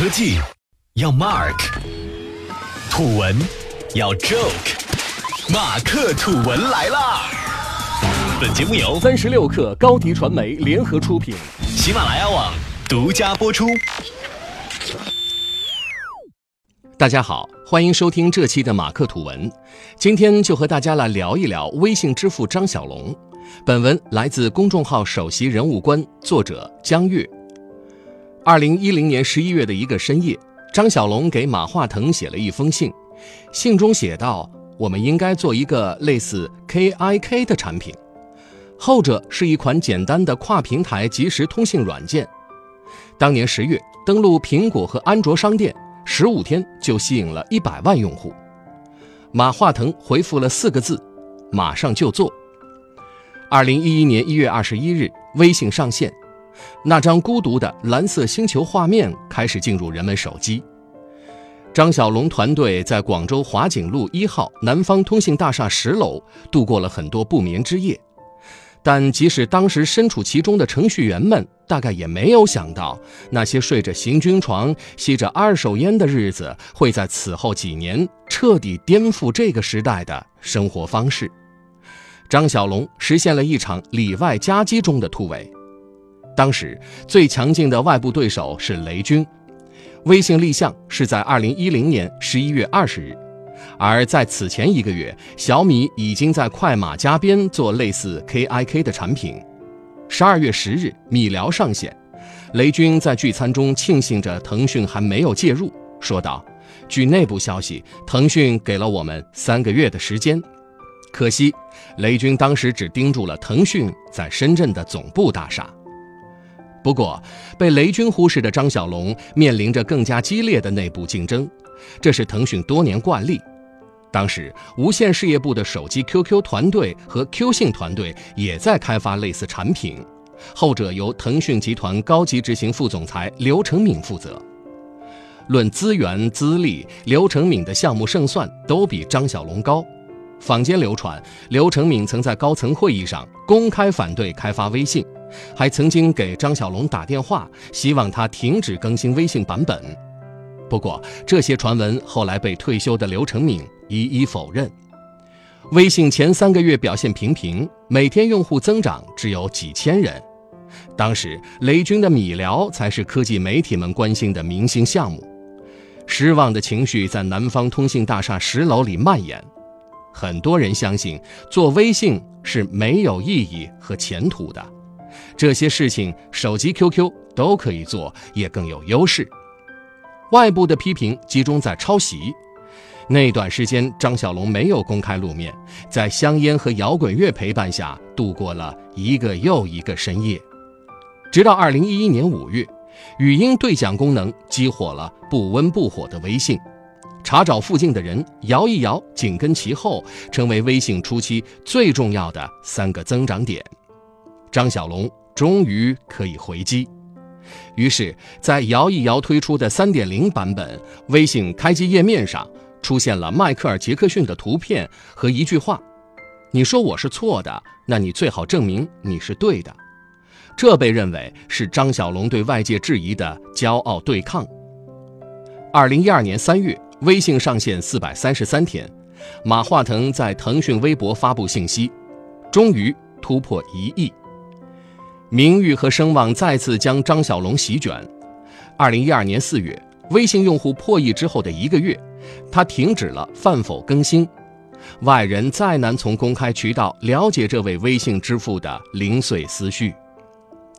科技要 Mark，土文要 Joke，马克土文来啦！本节目由三十六克高低传媒联合出品，喜马拉雅网独家播出。大家好，欢迎收听这期的马克土文。今天就和大家来聊一聊微信支付张小龙。本文来自公众号首席人物官，作者江月。二零一零年十一月的一个深夜，张小龙给马化腾写了一封信，信中写道：“我们应该做一个类似 KIK 的产品，后者是一款简单的跨平台即时通信软件。当年十月登陆苹果和安卓商店，十五天就吸引了一百万用户。”马化腾回复了四个字：“马上就做。”二零一一年一月二十一日，微信上线。那张孤独的蓝色星球画面开始进入人们手机。张小龙团队在广州华景路一号南方通信大厦十楼度过了很多不眠之夜，但即使当时身处其中的程序员们，大概也没有想到，那些睡着行军床、吸着二手烟的日子，会在此后几年彻底颠覆这个时代的生活方式。张小龙实现了一场里外夹击中的突围。当时最强劲的外部对手是雷军，微信立项是在二零一零年十一月二十日，而在此前一个月，小米已经在快马加鞭做类似 KIK 的产品。十二月十日，米聊上线，雷军在聚餐中庆幸着腾讯还没有介入，说道：“据内部消息，腾讯给了我们三个月的时间，可惜雷军当时只盯住了腾讯在深圳的总部大厦。”不过，被雷军忽视的张小龙面临着更加激烈的内部竞争，这是腾讯多年惯例。当时，无线事业部的手机 QQ 团队和 Q 信团队也在开发类似产品，后者由腾讯集团高级执行副总裁刘成敏负责。论资源资历，刘成敏的项目胜算都比张小龙高。坊间流传，刘成敏曾在高层会议上公开反对开发微信。还曾经给张小龙打电话，希望他停止更新微信版本。不过，这些传闻后来被退休的刘成敏一一否认。微信前三个月表现平平，每天用户增长只有几千人。当时，雷军的米聊才是科技媒体们关心的明星项目。失望的情绪在南方通信大厦十楼里蔓延，很多人相信做微信是没有意义和前途的。这些事情，手机 QQ 都可以做，也更有优势。外部的批评集中在抄袭。那段时间，张小龙没有公开露面，在香烟和摇滚乐陪伴下度过了一个又一个深夜。直到2011年5月，语音对讲功能激活了不温不火的微信，查找附近的人，摇一摇紧跟其后，成为微信初期最重要的三个增长点。张小龙。终于可以回击，于是，在摇一摇推出的三点零版本，微信开机页面上出现了迈克尔·杰克逊的图片和一句话：“你说我是错的，那你最好证明你是对的。”这被认为是张小龙对外界质疑的骄傲对抗。二零一二年三月，微信上线四百三十三天，马化腾在腾讯微博发布信息，终于突破一亿。名誉和声望再次将张小龙席卷。二零一二年四月，微信用户破亿之后的一个月，他停止了饭否更新，外人再难从公开渠道了解这位微信之父的零碎思绪。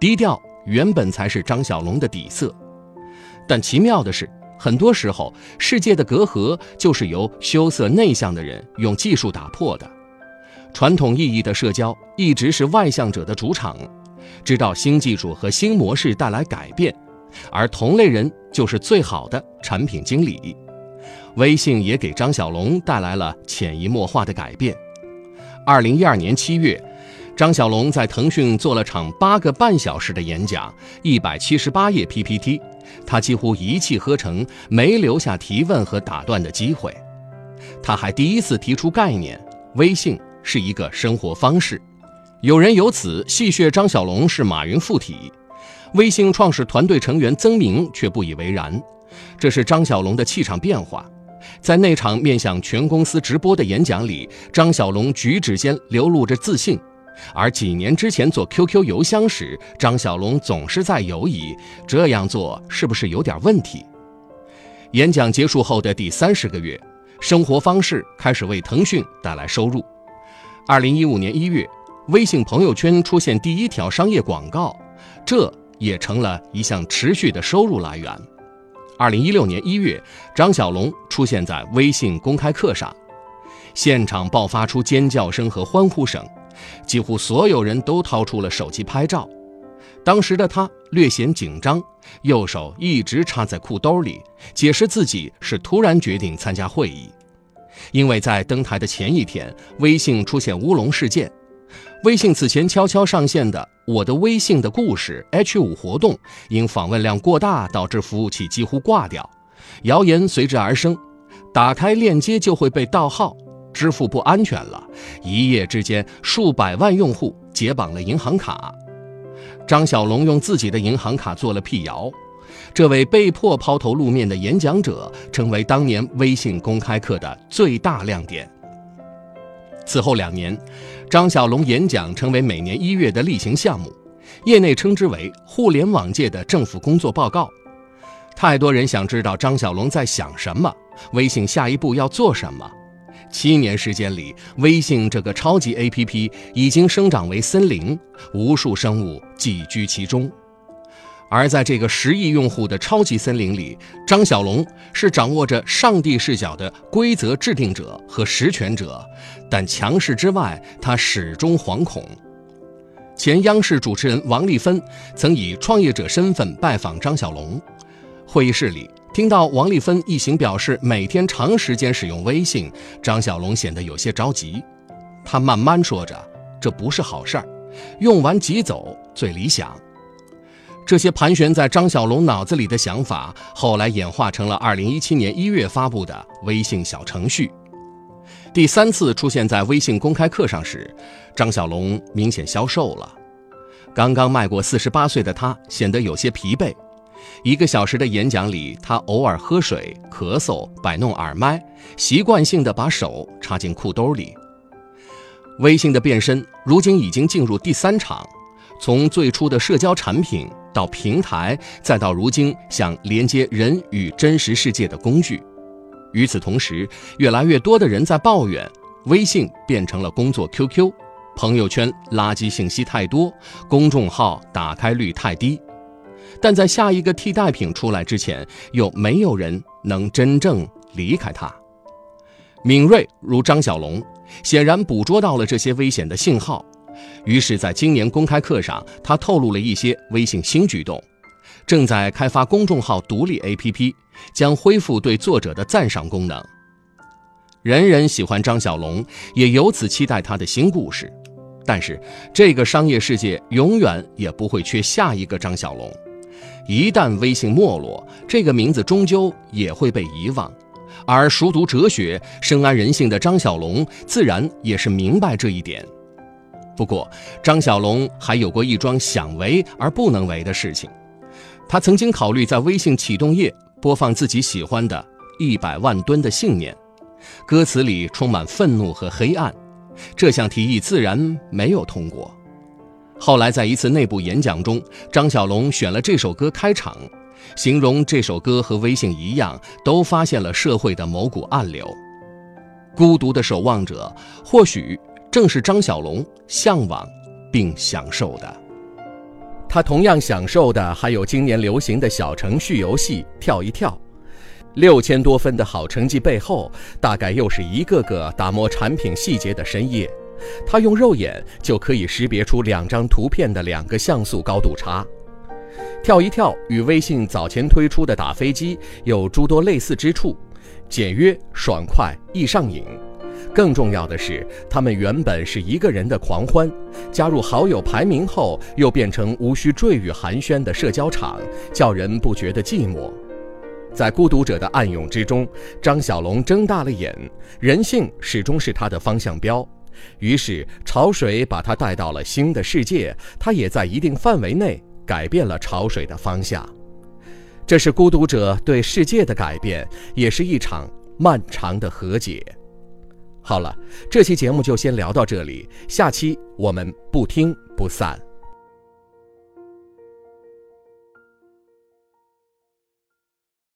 低调原本才是张小龙的底色，但奇妙的是，很多时候世界的隔阂就是由羞涩内向的人用技术打破的。传统意义的社交一直是外向者的主场。知道新技术和新模式带来改变，而同类人就是最好的产品经理。微信也给张小龙带来了潜移默化的改变。二零一二年七月，张小龙在腾讯做了场八个半小时的演讲，一百七十八页 PPT，他几乎一气呵成，没留下提问和打断的机会。他还第一次提出概念：微信是一个生活方式。有人由此戏谑张小龙是马云附体，微信创始团队成员曾明却不以为然。这是张小龙的气场变化。在那场面向全公司直播的演讲里，张小龙举止间流露着自信。而几年之前做 QQ 邮箱时，张小龙总是在犹疑这样做是不是有点问题。演讲结束后的第三十个月，生活方式开始为腾讯带来收入。二零一五年一月，微信朋友圈出现第一条商业广告，这也成了一项持续的收入来源。二零一六年一月，张小龙出现在微信公开课上，现场爆发出尖叫声和欢呼声。几乎所有人都掏出了手机拍照，当时的他略显紧张，右手一直插在裤兜里，解释自己是突然决定参加会议，因为在登台的前一天，微信出现乌龙事件。微信此前悄悄上线的《我的微信的故事》H 五活动，因访问量过大，导致服务器几乎挂掉，谣言随之而生，打开链接就会被盗号。支付不安全了，一夜之间数百万用户解绑了银行卡。张小龙用自己的银行卡做了辟谣，这位被迫抛头露面的演讲者成为当年微信公开课的最大亮点。此后两年，张小龙演讲成为每年一月的例行项目，业内称之为“互联网界的政府工作报告”。太多人想知道张小龙在想什么，微信下一步要做什么。七年时间里，微信这个超级 APP 已经生长为森林，无数生物寄居其中。而在这个十亿用户的超级森林里，张小龙是掌握着上帝视角的规则制定者和实权者，但强势之外，他始终惶恐。前央视主持人王丽芬曾以创业者身份拜访张小龙，会议室里。听到王丽芬一行表示每天长时间使用微信，张小龙显得有些着急。他慢慢说着：“这不是好事儿，用完即走最理想。”这些盘旋在张小龙脑子里的想法，后来演化成了2017年1月发布的微信小程序。第三次出现在微信公开课上时，张小龙明显消瘦了。刚刚迈过48岁的他显得有些疲惫。一个小时的演讲里，他偶尔喝水、咳嗽、摆弄耳麦，习惯性的把手插进裤兜里。微信的变身如今已经进入第三场，从最初的社交产品到平台，再到如今想连接人与真实世界的工具。与此同时，越来越多的人在抱怨微信变成了工作 QQ，朋友圈垃圾信息太多，公众号打开率太低。但在下一个替代品出来之前，又没有人能真正离开它。敏锐如张小龙，显然捕捉到了这些危险的信号，于是，在今年公开课上，他透露了一些微信新举动：正在开发公众号独立 APP，将恢复对作者的赞赏功能。人人喜欢张小龙，也由此期待他的新故事。但是，这个商业世界永远也不会缺下一个张小龙。一旦微信没落，这个名字终究也会被遗忘。而熟读哲学、深谙人性的张小龙，自然也是明白这一点。不过，张小龙还有过一桩想为而不能为的事情。他曾经考虑在微信启动页播放自己喜欢的《一百万吨的信念》，歌词里充满愤怒和黑暗。这项提议自然没有通过。后来，在一次内部演讲中，张小龙选了这首歌开场，形容这首歌和微信一样，都发现了社会的某股暗流。孤独的守望者，或许正是张小龙向往并享受的。他同样享受的，还有今年流行的小程序游戏“跳一跳”。六千多分的好成绩背后，大概又是一个个打磨产品细节的深夜。他用肉眼就可以识别出两张图片的两个像素高度差。跳一跳与微信早前推出的打飞机有诸多类似之处，简约、爽快、易上瘾。更重要的是，他们原本是一个人的狂欢，加入好友排名后又变成无需赘语寒暄的社交场，叫人不觉得寂寞。在孤独者的暗涌之中，张小龙睁大了眼，人性始终是他的方向标。于是潮水把他带到了新的世界，他也在一定范围内改变了潮水的方向。这是孤独者对世界的改变，也是一场漫长的和解。好了，这期节目就先聊到这里，下期我们不听不散。